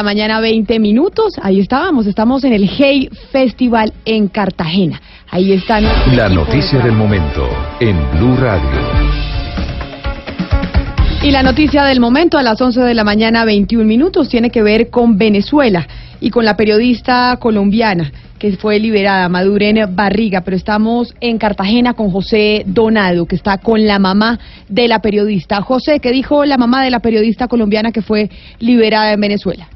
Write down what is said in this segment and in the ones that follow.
La mañana 20 minutos, ahí estábamos, estamos en el Hey Festival en Cartagena. Ahí están. La noticia del momento en Blue Radio. Y la noticia del momento a las 11 de la mañana 21 minutos tiene que ver con Venezuela y con la periodista colombiana que fue liberada, Maduren Barriga, pero estamos en Cartagena con José Donado, que está con la mamá de la periodista. José, ¿qué dijo la mamá de la periodista colombiana que fue liberada en Venezuela?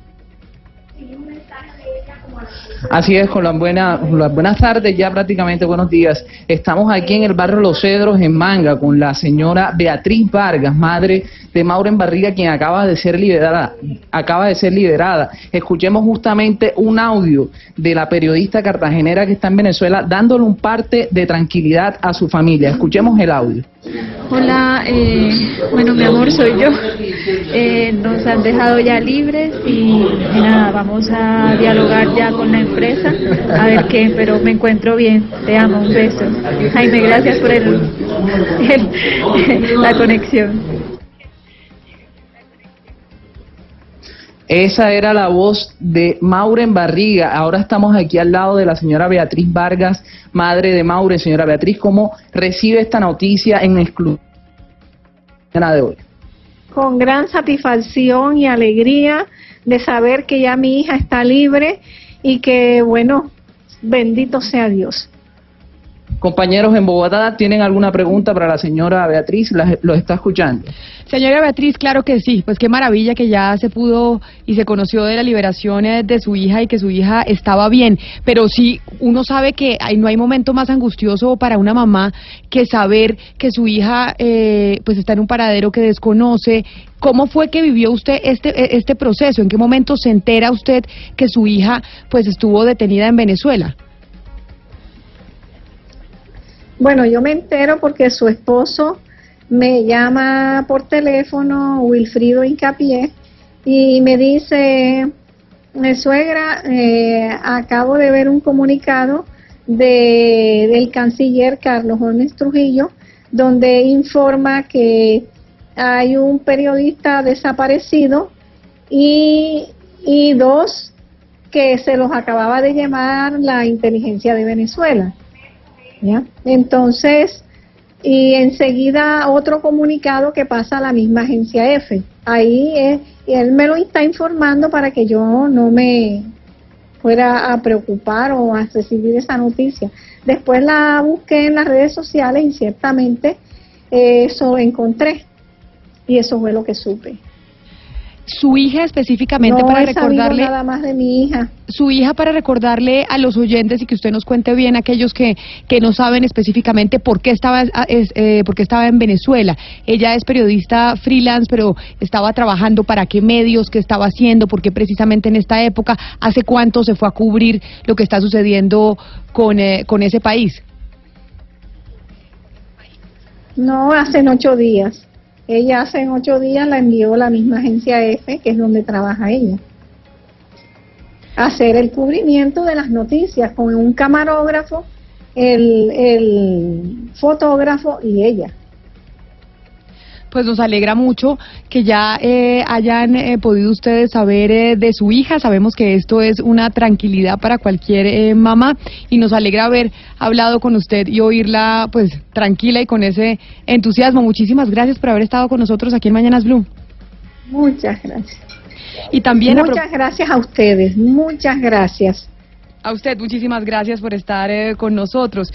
Así es, con las, buenas, buenas tardes, ya prácticamente buenos días. Estamos aquí en el barrio Los Cedros, en Manga, con la señora Beatriz Vargas, madre de Maureen Barriga, quien acaba de ser liberada. Acaba de ser liberada. Escuchemos justamente un audio de la periodista cartagenera que está en Venezuela, dándole un parte de tranquilidad a su familia. Escuchemos el audio. Hola, eh, bueno, mi amor, soy yo. Eh, nos han dejado ya libres y, nada, vamos a dialogar ya con la empresa a ver qué, pero me encuentro bien. Te amo, un beso. Jaime, gracias por el, la conexión. Esa era la voz de Mauren Barriga. Ahora estamos aquí al lado de la señora Beatriz Vargas, madre de Mauren. Señora Beatriz, ¿cómo recibe esta noticia en exclusiva de hoy? Con gran satisfacción y alegría de saber que ya mi hija está libre y que, bueno, bendito sea Dios. Compañeros en Bogotá, ¿tienen alguna pregunta para la señora Beatriz? ¿Los lo está escuchando? Señora Beatriz, claro que sí. Pues qué maravilla que ya se pudo y se conoció de la liberación eh, de su hija y que su hija estaba bien. Pero sí, uno sabe que no hay momento más angustioso para una mamá que saber que su hija eh, pues está en un paradero que desconoce. ¿Cómo fue que vivió usted este, e, este proceso? ¿En qué momento se entera usted que su hija pues estuvo detenida en Venezuela? Bueno, yo me entero porque su esposo me llama por teléfono, Wilfrido Incapié, y me dice, suegra, eh, acabo de ver un comunicado de, del canciller Carlos Holmes Trujillo, donde informa que hay un periodista desaparecido y, y dos que se los acababa de llamar la inteligencia de Venezuela. Entonces, y enseguida otro comunicado que pasa a la misma agencia F. Ahí él me lo está informando para que yo no me fuera a preocupar o a recibir esa noticia. Después la busqué en las redes sociales y ciertamente eso encontré y eso fue lo que supe su hija específicamente para recordarle nada más de mi hija. su hija para recordarle a los oyentes y que usted nos cuente bien aquellos que, que no saben específicamente por qué estaba ah, eh, por qué estaba en Venezuela. Ella es periodista freelance pero estaba trabajando para qué medios qué estaba haciendo por qué precisamente en esta época hace cuánto se fue a cubrir lo que está sucediendo con eh, con ese país. No hace ocho días ella hace ocho días la envió la misma agencia F, que es donde trabaja ella, hacer el cubrimiento de las noticias con un camarógrafo, el, el fotógrafo y ella pues nos alegra mucho que ya eh, hayan eh, podido ustedes saber eh, de su hija. Sabemos que esto es una tranquilidad para cualquier mamá y nos alegra haber hablado con usted y oírla pues tranquila y con ese entusiasmo. Muchísimas gracias por haber estado con nosotros aquí en Mañanas Blue. Muchas gracias. Y también muchas gracias a ustedes, muchas gracias. A usted, muchísimas gracias por estar con nosotros.